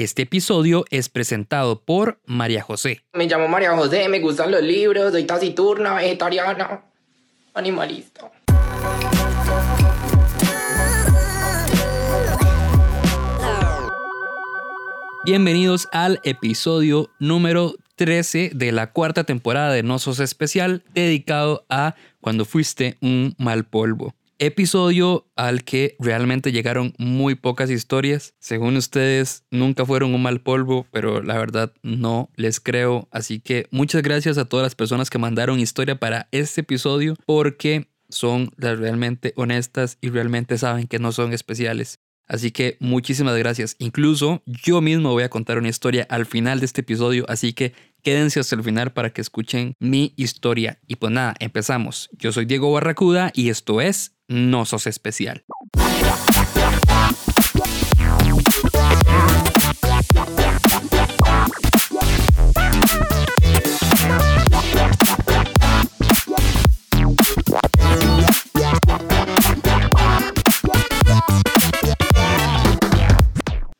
Este episodio es presentado por María José. Me llamo María José, me gustan los libros, soy taciturna, vegetariana, animalista. Bienvenidos al episodio número 13 de la cuarta temporada de No Sos Especial, dedicado a Cuando fuiste un mal polvo. Episodio al que realmente llegaron muy pocas historias. Según ustedes, nunca fueron un mal polvo, pero la verdad no les creo. Así que muchas gracias a todas las personas que mandaron historia para este episodio, porque son las realmente honestas y realmente saben que no son especiales. Así que muchísimas gracias. Incluso yo mismo voy a contar una historia al final de este episodio, así que quédense hasta el final para que escuchen mi historia. Y pues nada, empezamos. Yo soy Diego Barracuda y esto es No Sos Especial.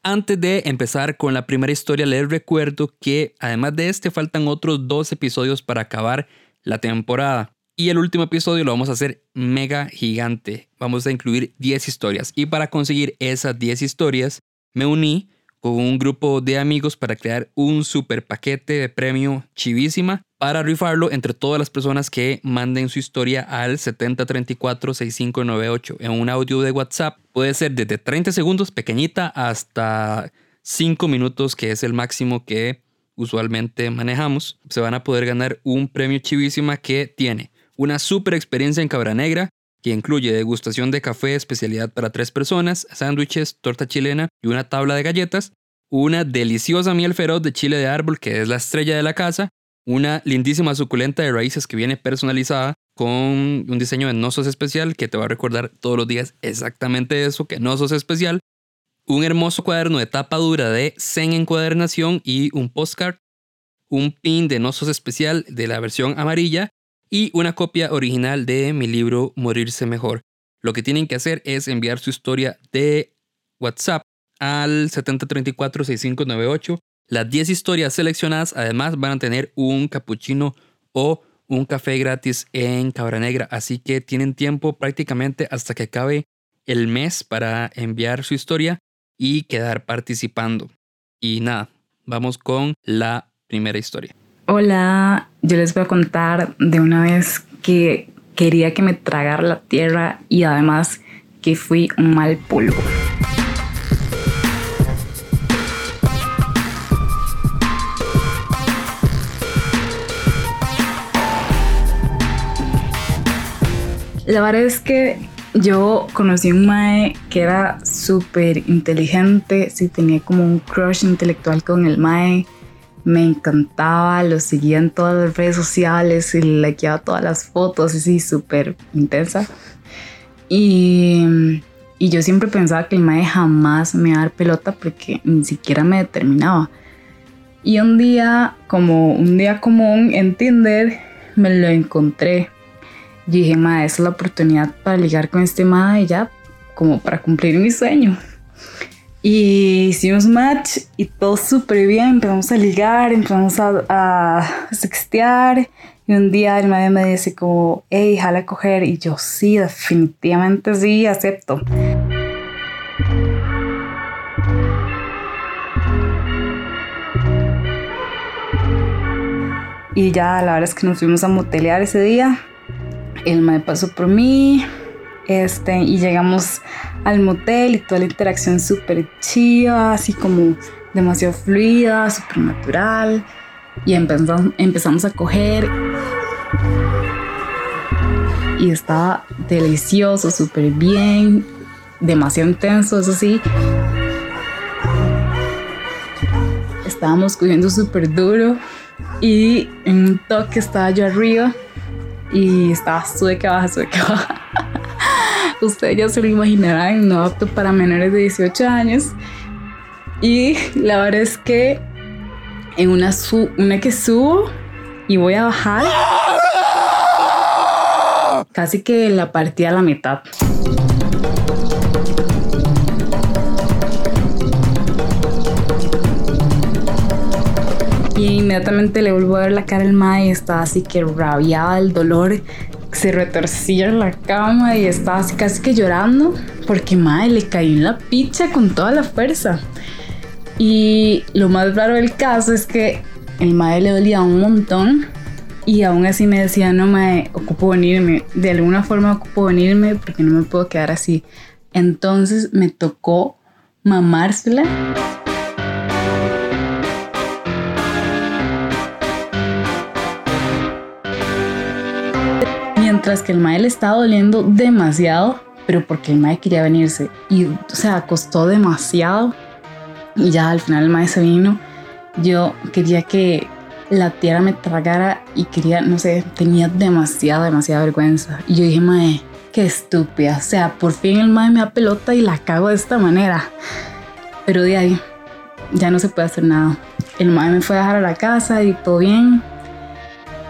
Antes de empezar con la primera historia, les recuerdo que además de este faltan otros dos episodios para acabar la temporada. Y el último episodio lo vamos a hacer mega gigante. Vamos a incluir 10 historias. Y para conseguir esas 10 historias, me uní con un grupo de amigos para crear un super paquete de premio chivísima para rifarlo entre todas las personas que manden su historia al 7034-6598 en un audio de WhatsApp. Puede ser desde 30 segundos pequeñita hasta 5 minutos que es el máximo que usualmente manejamos. Se van a poder ganar un premio chivísima que tiene una super experiencia en Cabra Negra, que incluye degustación de café especialidad para tres personas, sándwiches, torta chilena y una tabla de galletas, una deliciosa miel feroz de chile de árbol que es la estrella de la casa, una lindísima suculenta de raíces que viene personalizada con un diseño de no sos especial que te va a recordar todos los días exactamente eso, que no sos especial, un hermoso cuaderno de tapa dura de Zen encuadernación y un postcard, un pin de no sos especial de la versión amarilla y una copia original de mi libro Morirse Mejor. Lo que tienen que hacer es enviar su historia de WhatsApp al 7034-6598. Las 10 historias seleccionadas además van a tener un capuchino o un café gratis en Cabra Negra, así que tienen tiempo prácticamente hasta que acabe el mes para enviar su historia y quedar participando. Y nada, vamos con la primera historia. Hola, yo les voy a contar de una vez que quería que me tragara la tierra y además que fui un mal polvo. La verdad es que yo conocí un mae que era súper inteligente, sí tenía como un crush intelectual con el mae me encantaba, lo seguía en todas las redes sociales y le likeaba todas las fotos, así súper intensa. Y, y, yo siempre pensaba que el mae jamás me iba dar pelota porque ni siquiera me determinaba. Y un día, como un día común en Tinder, me lo encontré. Y dije, mae, es la oportunidad para ligar con este mae ya, como para cumplir mi sueño. Y hicimos match y todo súper bien. Empezamos a ligar, empezamos a, a sextear. Y un día el madre me dice como, hey, jala a coger. Y yo, sí, definitivamente sí, acepto. Y ya la verdad es que nos fuimos a motelear ese día. El madre pasó por mí. Este, y llegamos al motel y toda la interacción súper chiva, así como demasiado fluida, súper natural. Y empezamos, empezamos a coger. Y estaba delicioso, súper bien, demasiado intenso, eso sí. Estábamos cogiendo súper duro y en un toque estaba yo arriba y estaba sube que baja, sube que baja. Ustedes ya se lo imaginarán, no apto para menores de 18 años. Y la verdad es que en una, una que subo y voy a bajar, casi que la partí a la mitad. inmediatamente le vuelvo a ver la cara al mae y estaba así que rabiada el dolor. Se retorcía en la cama y estaba casi que llorando porque mae le cayó en la picha con toda la fuerza. Y lo más raro del caso es que el mae le dolía un montón y aún así me decía, no me ocupo venirme, de alguna forma ocupo venirme porque no me puedo quedar así. Entonces me tocó mamársela. Mientras que el mae le estaba doliendo demasiado, pero porque el mae quería venirse. Y, o sea, costó demasiado. Y ya al final el mae se vino. Yo quería que la tierra me tragara y quería, no sé, tenía demasiada, demasiada vergüenza. Y yo dije, mae, qué estúpida. O sea, por fin el mae me da pelota y la cago de esta manera. Pero de ahí ya no se puede hacer nada. El mae me fue a dejar a la casa y todo bien.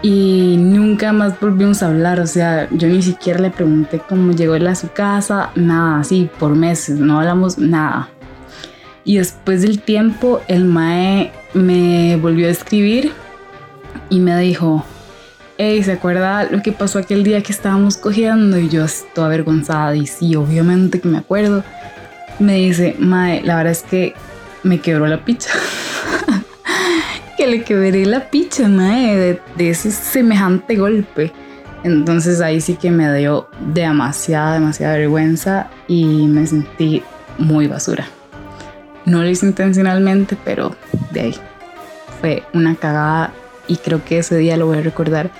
Y nunca más volvimos a hablar. O sea, yo ni siquiera le pregunté cómo llegó él a su casa. Nada, así por meses. No hablamos nada. Y después del tiempo, el mae me volvió a escribir y me dijo, hey, ¿se acuerda lo que pasó aquel día que estábamos cogiendo? Y yo estoy avergonzada y sí, obviamente que me acuerdo. Me dice, Mae, la verdad es que me quebró la picha. que le quebré la picha, Mae, de, de ese semejante golpe. Entonces ahí sí que me dio demasiada, demasiada vergüenza y me sentí muy basura. No lo hice intencionalmente, pero de ahí. Fue una cagada y creo que ese día lo voy a recordar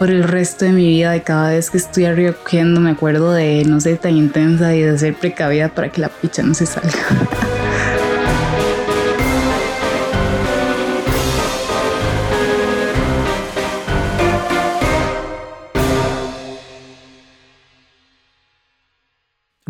por el resto de mi vida, de cada vez que estoy recogiendo, me acuerdo de no ser tan intensa y de ser precavida para que la picha no se salga.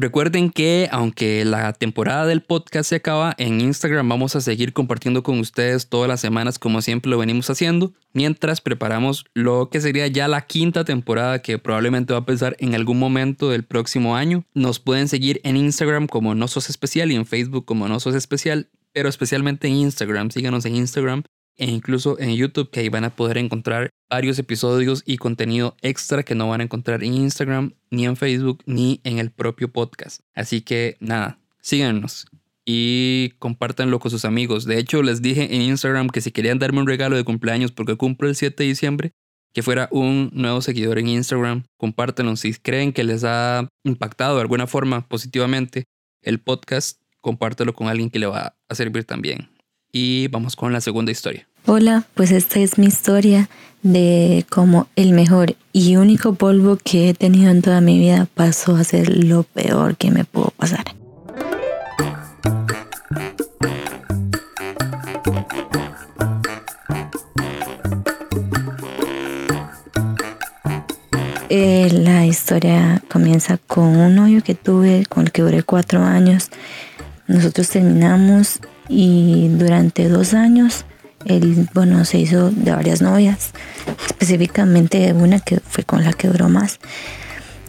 Recuerden que aunque la temporada del podcast se acaba, en Instagram vamos a seguir compartiendo con ustedes todas las semanas como siempre lo venimos haciendo, mientras preparamos lo que sería ya la quinta temporada que probablemente va a empezar en algún momento del próximo año. Nos pueden seguir en Instagram como No Sos Especial y en Facebook como No Sos Especial, pero especialmente en Instagram. Síganos en Instagram e incluso en YouTube que ahí van a poder encontrar varios episodios y contenido extra que no van a encontrar en Instagram, ni en Facebook, ni en el propio podcast. Así que nada, síganos y compártanlo con sus amigos. De hecho, les dije en Instagram que si querían darme un regalo de cumpleaños porque cumplo el 7 de diciembre, que fuera un nuevo seguidor en Instagram, compártanlo. Si creen que les ha impactado de alguna forma positivamente el podcast, compártelo con alguien que le va a servir también. Y vamos con la segunda historia. Hola, pues esta es mi historia de cómo el mejor y único polvo que he tenido en toda mi vida pasó a ser lo peor que me pudo pasar. Eh, la historia comienza con un novio que tuve, con el que duré cuatro años. Nosotros terminamos y durante dos años él, bueno, se hizo de varias novias, específicamente una que fue con la que duró más.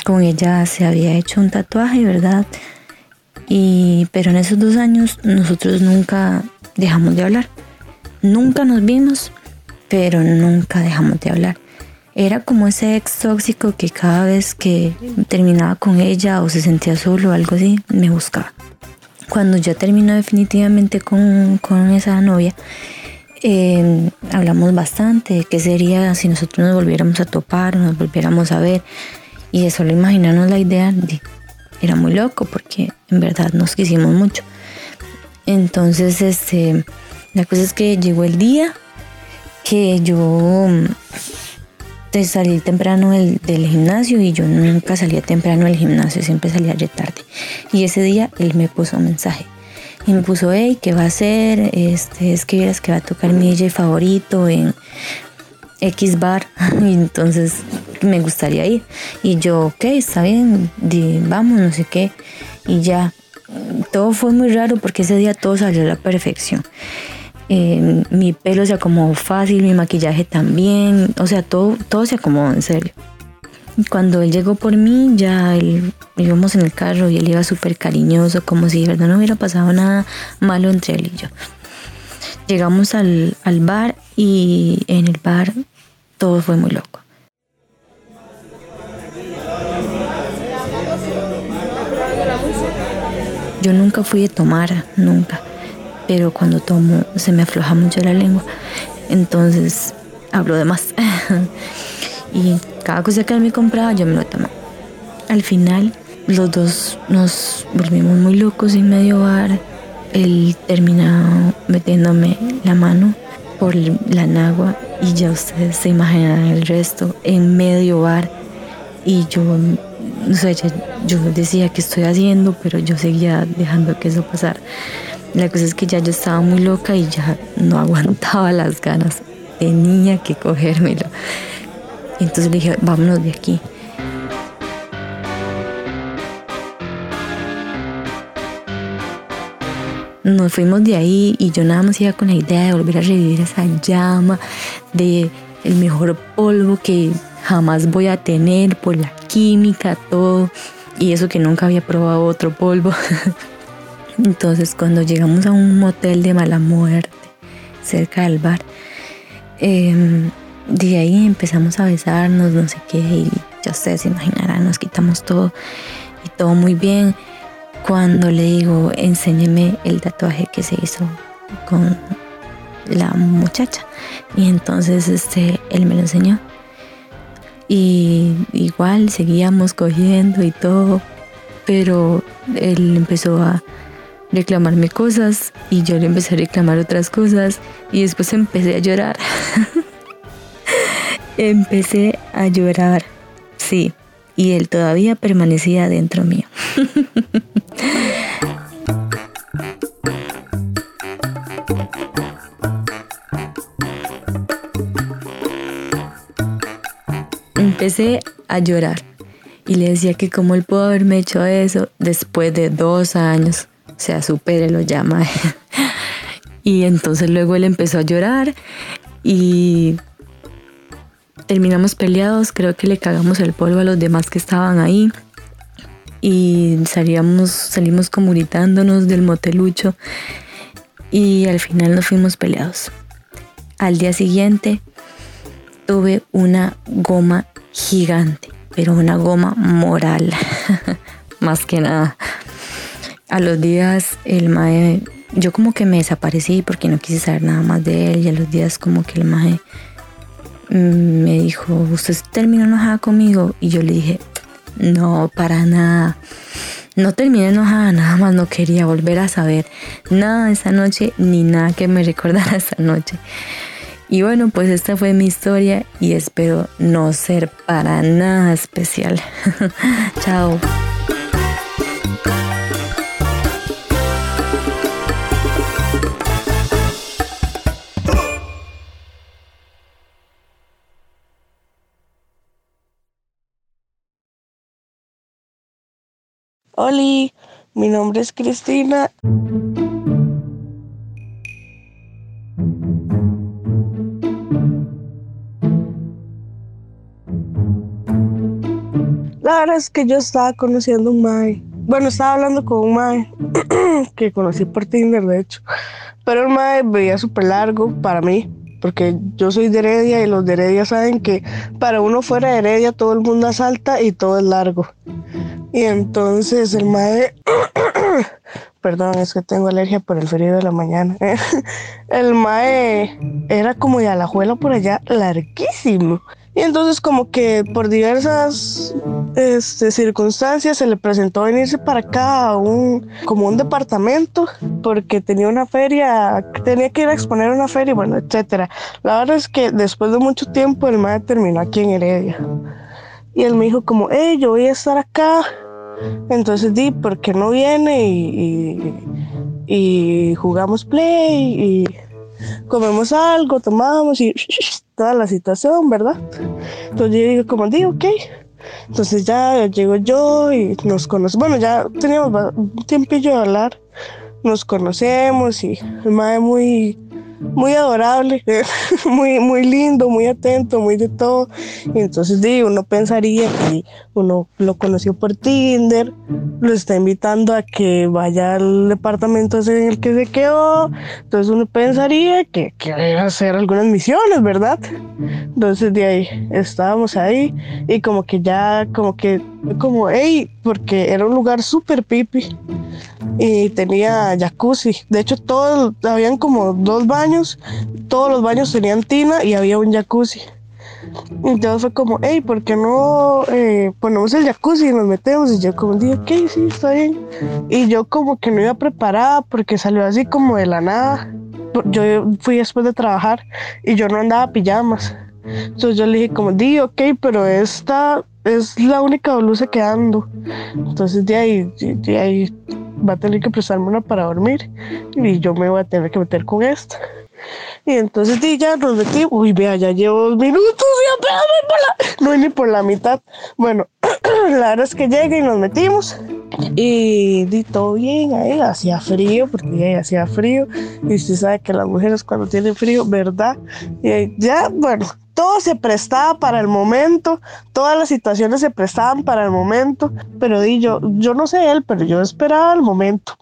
Con ella se había hecho un tatuaje, ¿verdad? Y, pero en esos dos años nosotros nunca dejamos de hablar. Nunca nos vimos, pero nunca dejamos de hablar. Era como ese ex tóxico que cada vez que terminaba con ella o se sentía solo o algo así, me buscaba. Cuando ya terminó definitivamente con, con esa novia, eh, hablamos bastante qué sería si nosotros nos volviéramos a topar, nos volviéramos a ver. Y de solo imaginarnos la idea era muy loco porque en verdad nos quisimos mucho. Entonces, este, la cosa es que llegó el día que yo salí temprano del, del, gimnasio y yo nunca salía temprano del gimnasio, siempre salía de tarde. Y ese día él me puso un mensaje y me puso, hey, ¿qué va a hacer? Este, es que vieras que va a tocar mi DJ favorito en X bar. y entonces me gustaría ir. Y yo, ok, está bien, vamos, no sé qué. Y ya, todo fue muy raro porque ese día todo salió a la perfección. Mi pelo se acomodó fácil, mi maquillaje también, o sea, todo, todo se acomodó en serio. Cuando él llegó por mí, ya íbamos en el carro y él iba súper cariñoso, como si de verdad no hubiera pasado nada malo entre él y yo. Llegamos al, al bar y en el bar todo fue muy loco. Yo nunca fui a tomar, nunca. Pero cuando tomo se me afloja mucho la lengua. Entonces hablo de más. y cada cosa que él me compraba yo me lo tomaba. Al final los dos nos volvimos muy locos en medio bar. Él terminó metiéndome la mano por la nagua y ya ustedes se imaginan el resto en medio bar. Y yo no sé, yo decía que estoy haciendo, pero yo seguía dejando que eso pasara. La cosa es que ya yo estaba muy loca y ya no aguantaba las ganas. Tenía que cogérmelo. Entonces le dije, vámonos de aquí. Nos fuimos de ahí y yo nada más iba con la idea de volver a revivir esa llama, de el mejor polvo que jamás voy a tener por la química, todo. Y eso que nunca había probado otro polvo. Entonces cuando llegamos a un motel de mala muerte cerca del bar, em, de ahí empezamos a besarnos, no sé qué, y ya ustedes se imaginarán, nos quitamos todo y todo muy bien. Cuando le digo, enséñeme el tatuaje que se hizo con la muchacha. Y entonces este, él me lo enseñó. Y igual seguíamos cogiendo y todo, pero él empezó a reclamarme cosas y yo le empecé a reclamar otras cosas y después empecé a llorar. empecé a llorar, sí, y él todavía permanecía dentro mío. empecé a llorar y le decía que cómo él pudo haberme hecho eso después de dos años. Sea, supere lo llama. y entonces luego él empezó a llorar y terminamos peleados. Creo que le cagamos el polvo a los demás que estaban ahí. Y salíamos, salimos como gritándonos del motelucho. Y al final nos fuimos peleados. Al día siguiente tuve una goma gigante, pero una goma moral, más que nada. A los días el mae, yo como que me desaparecí porque no quise saber nada más de él y a los días como que el mae me dijo, ¿usted terminó enojada conmigo? Y yo le dije, no, para nada. No terminé enojada, nada más no quería volver a saber nada de esa noche ni nada que me recordara esa noche. Y bueno, pues esta fue mi historia y espero no ser para nada especial. Chao. Hola, mi nombre es Cristina. La verdad es que yo estaba conociendo un Mae. Bueno, estaba hablando con un Mae que conocí por Tinder, de hecho. Pero el Mae veía súper largo para mí, porque yo soy de Heredia y los de Heredia saben que para uno fuera de Heredia todo el mundo asalta y todo es largo. Y entonces el Mae. Perdón, es que tengo alergia por el frío de la mañana. el Mae era como de Alajuela por allá, larguísimo. Y entonces como que por diversas este, circunstancias se le presentó venirse para acá a un, como un departamento porque tenía una feria, tenía que ir a exponer una feria, bueno, etcétera. La verdad es que después de mucho tiempo el madre terminó aquí en Heredia. Y él me dijo como, hey, yo voy a estar acá. Entonces di, ¿por qué no viene? Y, y, jugamos play y comemos algo, tomamos y toda la situación, ¿verdad? Entonces yo digo, como digo, ok. Entonces ya llego yo y nos conocemos. Bueno, ya teníamos un tiempillo de hablar. Nos conocemos y el madre muy, muy adorable, muy, muy lindo, muy atento, muy de todo. Y entonces digo, uno pensaría que uno lo conoció por Tinder, lo está invitando a que vaya al departamento en el que se quedó. Entonces uno pensaría que, que a hacer algunas misiones, ¿verdad? Entonces de ahí estábamos ahí y como que ya, como que, como, hey, porque era un lugar súper pipi y tenía jacuzzi. De hecho, todos, habían como dos baños, todos los baños tenían tina y había un jacuzzi. Entonces fue como, hey, ¿por qué no eh, ponemos el jacuzzi y nos metemos? Y yo como dije, ok, sí, está bien. Y yo como que no iba preparada porque salió así como de la nada. Yo fui después de trabajar y yo no andaba pijamas. Entonces yo le dije como, di, ok, pero esta es la única blusa que ando. Entonces de ahí, de ahí va a tener que prestarme una para dormir y yo me voy a tener que meter con esta. Y entonces di, ya nos metí, uy, vea, ya llevo dos minutos y apenas por la, no ni por la mitad. Bueno, la verdad es que llegué y nos metimos y di todo bien, ahí hacía frío, porque ahí hacía frío y usted sabe que las mujeres cuando tienen frío, ¿verdad? Y ya, bueno, todo se prestaba para el momento, todas las situaciones se prestaban para el momento, pero di yo, yo no sé él, pero yo esperaba el momento.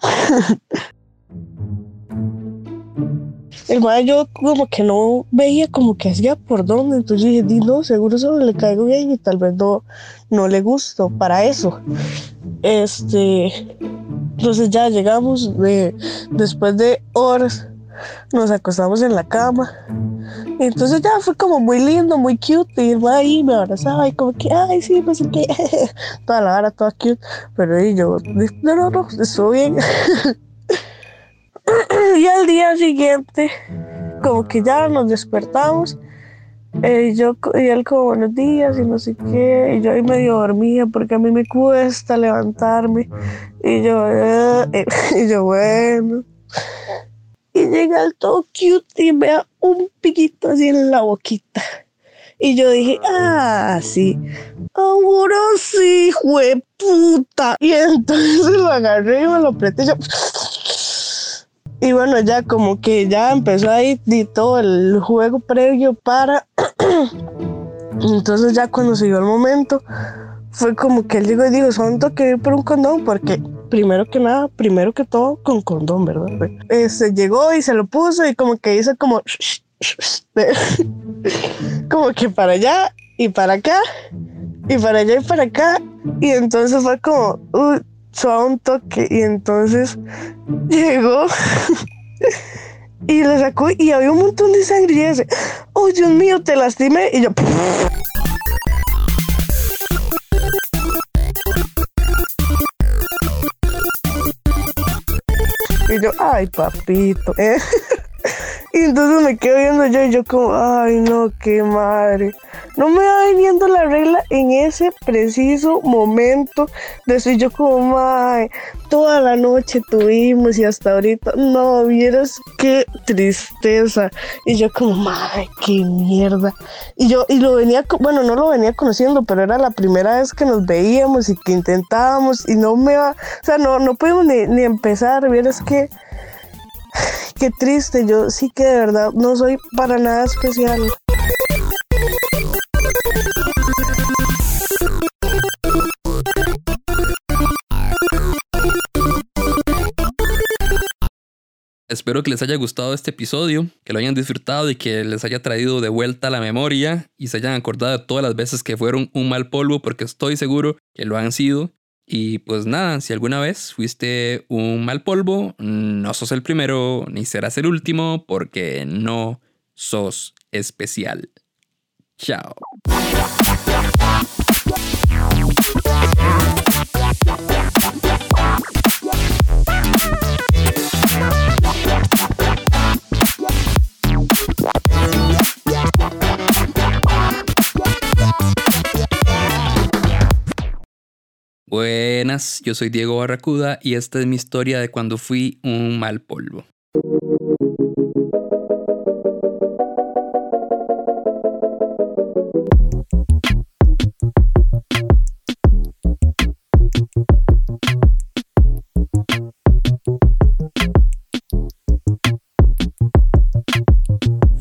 mae yo como que no veía como que hacía por dónde, entonces dije, di no, seguro solo le caigo bien y tal vez no, no le gusto para eso. Este, entonces ya llegamos de, después de horas nos acostamos en la cama. Entonces ya fue como muy lindo, muy cute. Y ahí me abrazaba y como que, ay, sí, sé qué. toda la hora, toda cute. Pero y yo, no, no, no, estuvo bien. y al día siguiente, como que ya nos despertamos. Eh, yo, y él como buenos días y no sé qué, y yo ahí medio dormía porque a mí me cuesta levantarme, y yo, eh, y yo bueno, y llega el todo cute y me da un piquito así en la boquita. Y yo dije, ah, sí, ahora sí, puta. Y entonces lo agarré y me lo apreté y Y bueno, ya como que ya empezó ahí todo el juego previo para... entonces ya cuando se dio el momento, fue como que él llegó y dijo, son que ir por un condón porque primero que nada, primero que todo, con condón, ¿verdad? Este, llegó y se lo puso y como que hizo como... como que para allá y para acá y para allá y para acá. Y entonces fue como uh, suave un toque. Y entonces llegó y le sacó y había un montón de sangre y dice oh Dios mío te lastimé y yo Ay, papito. ¿eh? Y entonces me quedo viendo yo y yo como, ay no, qué madre. No me va viniendo la regla en ese preciso momento de decir yo como, madre, toda la noche tuvimos y hasta ahorita, no, vieras qué tristeza. Y yo como, madre, qué mierda. Y yo, y lo venía, bueno, no lo venía conociendo, pero era la primera vez que nos veíamos y que intentábamos y no me va, o sea, no, no podemos ni, ni empezar, vieras que Qué triste, yo sí que de verdad no soy para nada especial. Espero que les haya gustado este episodio, que lo hayan disfrutado y que les haya traído de vuelta a la memoria y se hayan acordado de todas las veces que fueron un mal polvo, porque estoy seguro que lo han sido. Y pues nada, si alguna vez fuiste un mal polvo, no sos el primero ni serás el último porque no sos especial. Chao. Buenas, yo soy Diego Barracuda y esta es mi historia de cuando fui un mal polvo.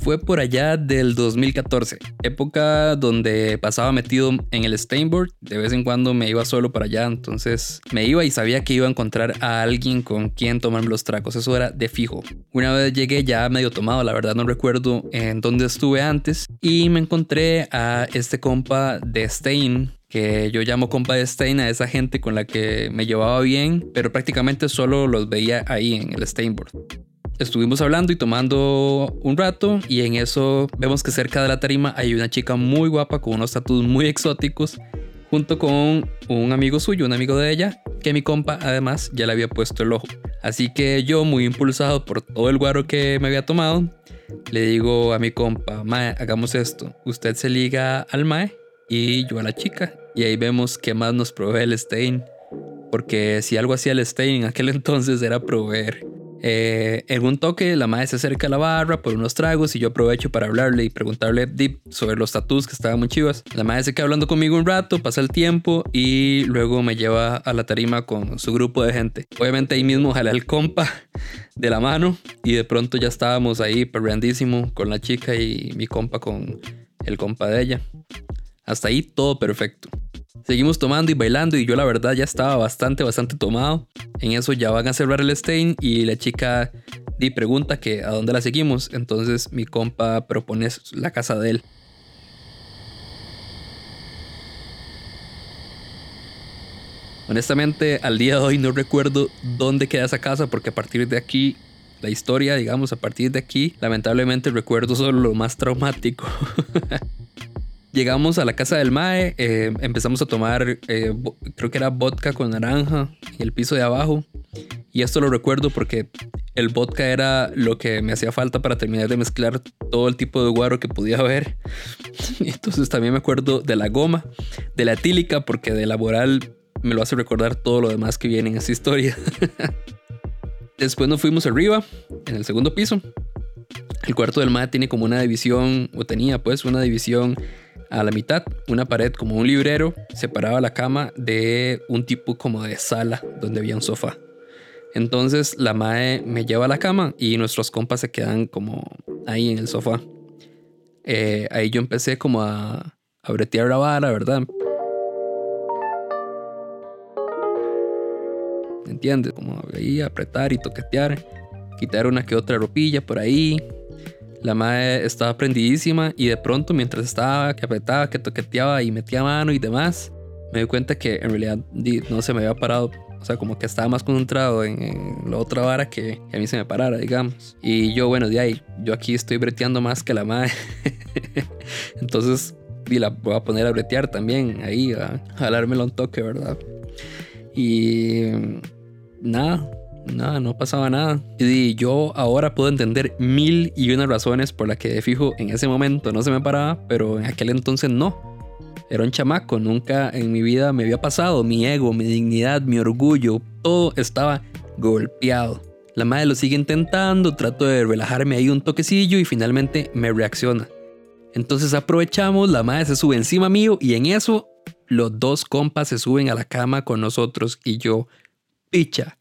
Fue por allá del 2014, época donde pasaba metido en el Stainboard. De vez en cuando me iba solo para allá, entonces me iba y sabía que iba a encontrar a alguien con quien tomarme los tragos. Eso era de fijo. Una vez llegué ya medio tomado, la verdad no recuerdo en dónde estuve antes, y me encontré a este compa de Stain que yo llamo compa de Stein a esa gente con la que me llevaba bien, pero prácticamente solo los veía ahí en el Stainboard. Estuvimos hablando y tomando un rato y en eso vemos que cerca de la tarima hay una chica muy guapa con unos tatuos muy exóticos junto con un amigo suyo, un amigo de ella, que mi compa además ya le había puesto el ojo. Así que yo, muy impulsado por todo el guaro que me había tomado, le digo a mi compa, Mae, hagamos esto. Usted se liga al Mae y yo a la chica. Y ahí vemos qué más nos provee el Stein. Porque si algo hacía el Stein en aquel entonces era proveer. Eh, en un toque, la madre se acerca a la barra por unos tragos y yo aprovecho para hablarle y preguntarle deep sobre los tatuos que estaban muy chivas. La madre se queda hablando conmigo un rato, pasa el tiempo y luego me lleva a la tarima con su grupo de gente. Obviamente ahí mismo jala el compa de la mano y de pronto ya estábamos ahí perrandísimo con la chica y mi compa con el compa de ella. Hasta ahí todo perfecto. Seguimos tomando y bailando y yo la verdad ya estaba bastante, bastante tomado. En eso ya van a cerrar el stain y la chica di pregunta que a dónde la seguimos. Entonces mi compa propone la casa de él. Honestamente, al día de hoy no recuerdo dónde queda esa casa porque a partir de aquí, la historia, digamos, a partir de aquí, lamentablemente recuerdo solo lo más traumático. Llegamos a la casa del Mae, eh, empezamos a tomar, eh, creo que era vodka con naranja en el piso de abajo. Y esto lo recuerdo porque el vodka era lo que me hacía falta para terminar de mezclar todo el tipo de guaro que podía haber. Entonces también me acuerdo de la goma, de la etílica, porque de laboral me lo hace recordar todo lo demás que viene en esa historia. Después nos fuimos arriba, en el segundo piso. El cuarto del Mae tiene como una división, o tenía pues una división a la mitad, una pared como un librero separaba la cama de un tipo como de sala donde había un sofá. Entonces la mae me lleva a la cama y nuestros compas se quedan como ahí en el sofá. Eh, ahí yo empecé como a, a bretear la vara, ¿verdad? ¿Entiendes? Como ahí apretar y toquetear, quitar una que otra ropilla por ahí, la madre estaba prendidísima y de pronto mientras estaba que apretaba, que toqueteaba y metía mano y demás, me di cuenta que en realidad no se me había parado. O sea, como que estaba más concentrado en, la otra vara que, a mí se me parara, digamos. Y yo, bueno, de ahí, yo aquí estoy breteando más que la madre. Entonces, y la voy a poner a bretear también ahí, a jalármelo un toque, ¿verdad? Y nada, nada, no pasaba nada. Y yo ahora puedo entender mil y una razones por las que de fijo en ese momento no se me paraba, pero en aquel entonces no. Era un chamaco, nunca en mi vida me había pasado. Mi ego, mi dignidad, mi orgullo, todo estaba golpeado. La madre lo sigue intentando, trato de relajarme ahí un toquecillo y finalmente me reacciona. Entonces aprovechamos, la madre se sube encima mío y en eso los dos compas se suben a la cama con nosotros y yo, picha.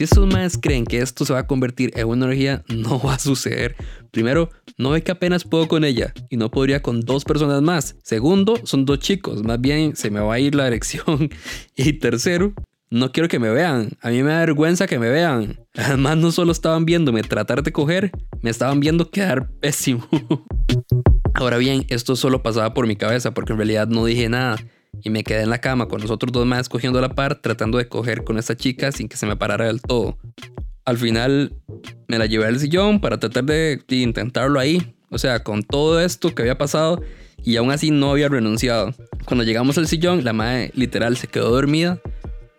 Si esos más creen que esto se va a convertir en una energía, no va a suceder. Primero, no ve que apenas puedo con ella y no podría con dos personas más. Segundo, son dos chicos, más bien se me va a ir la erección. Y tercero, no quiero que me vean. A mí me da vergüenza que me vean. Además, no solo estaban viéndome tratar de coger, me estaban viendo quedar pésimo. Ahora bien, esto solo pasaba por mi cabeza porque en realidad no dije nada y me quedé en la cama con los otros dos más cogiendo la par tratando de coger con esta chica sin que se me parara del todo. Al final me la llevé al sillón para tratar de, intentarlo ahí, o sea, con todo esto que había pasado y aún así no había renunciado. Cuando llegamos al sillón, la madre literal se quedó dormida.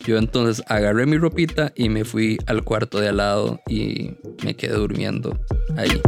Yo entonces agarré mi ropita y me fui al cuarto de al lado y me quedé durmiendo ahí.